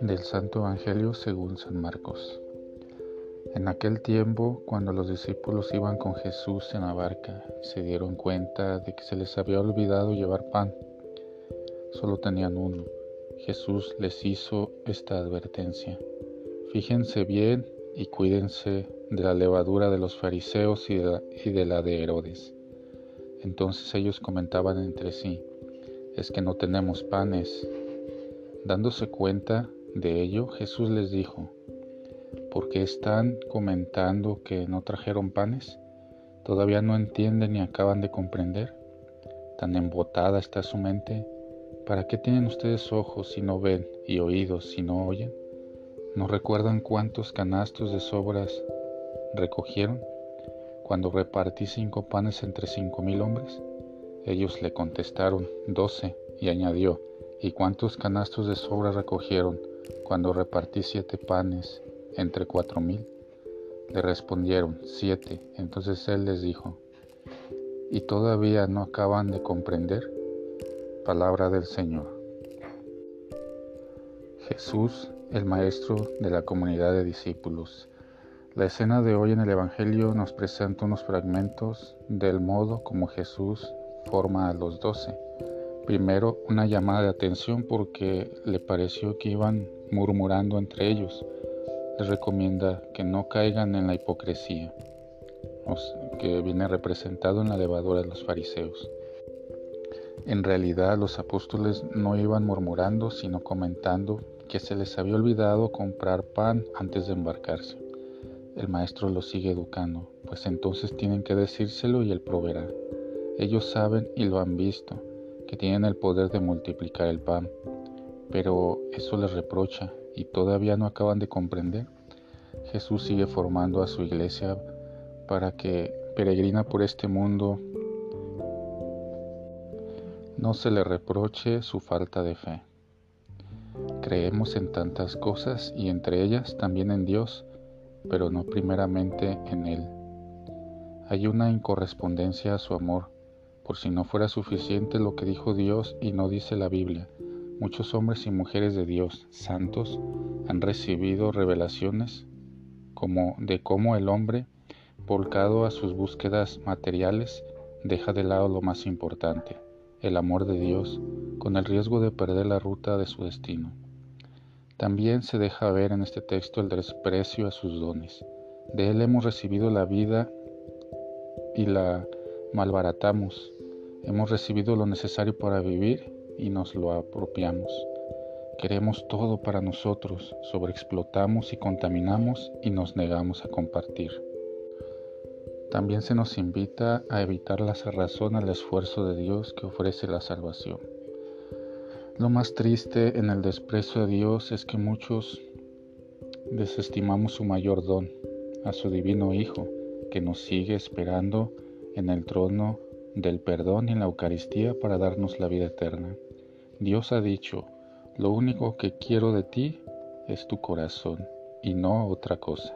Del Santo Evangelio según San Marcos. En aquel tiempo, cuando los discípulos iban con Jesús en la barca, se dieron cuenta de que se les había olvidado llevar pan. Solo tenían uno. Jesús les hizo esta advertencia. Fíjense bien y cuídense de la levadura de los fariseos y de la, y de, la de Herodes. Entonces ellos comentaban entre sí, es que no tenemos panes. Dándose cuenta, de ello, Jesús les dijo, ¿por qué están comentando que no trajeron panes? ¿Todavía no entienden ni acaban de comprender? ¿Tan embotada está su mente? ¿Para qué tienen ustedes ojos si no ven y oídos si no oyen? ¿No recuerdan cuántos canastos de sobras recogieron cuando repartí cinco panes entre cinco mil hombres? Ellos le contestaron, doce, y añadió, ¿y cuántos canastos de sobras recogieron? cuando repartí siete panes entre cuatro mil? Le respondieron, siete. Entonces él les dijo, ¿y todavía no acaban de comprender? Palabra del Señor. Jesús, el Maestro de la comunidad de discípulos. La escena de hoy en el Evangelio nos presenta unos fragmentos del modo como Jesús forma a los doce. Primero, una llamada de atención porque le pareció que iban murmurando entre ellos. Les recomienda que no caigan en la hipocresía, que viene representado en la levadura de los fariseos. En realidad los apóstoles no iban murmurando, sino comentando que se les había olvidado comprar pan antes de embarcarse. El maestro los sigue educando, pues entonces tienen que decírselo y él proveerá. Ellos saben y lo han visto que tienen el poder de multiplicar el pan, pero eso les reprocha y todavía no acaban de comprender. Jesús sigue formando a su iglesia para que peregrina por este mundo no se le reproche su falta de fe. Creemos en tantas cosas y entre ellas también en Dios, pero no primeramente en Él. Hay una incorrespondencia a su amor por si no fuera suficiente lo que dijo Dios y no dice la Biblia, muchos hombres y mujeres de Dios, santos, han recibido revelaciones como de cómo el hombre, volcado a sus búsquedas materiales, deja de lado lo más importante, el amor de Dios, con el riesgo de perder la ruta de su destino. También se deja ver en este texto el desprecio a sus dones. De Él hemos recibido la vida y la malbaratamos Hemos recibido lo necesario para vivir y nos lo apropiamos. Queremos todo para nosotros, sobreexplotamos y contaminamos y nos negamos a compartir. También se nos invita a evitar la cerrazón al esfuerzo de Dios que ofrece la salvación. Lo más triste en el desprecio a Dios es que muchos desestimamos su mayor don, a su divino Hijo, que nos sigue esperando en el trono del perdón en la Eucaristía para darnos la vida eterna. Dios ha dicho, lo único que quiero de ti es tu corazón y no otra cosa.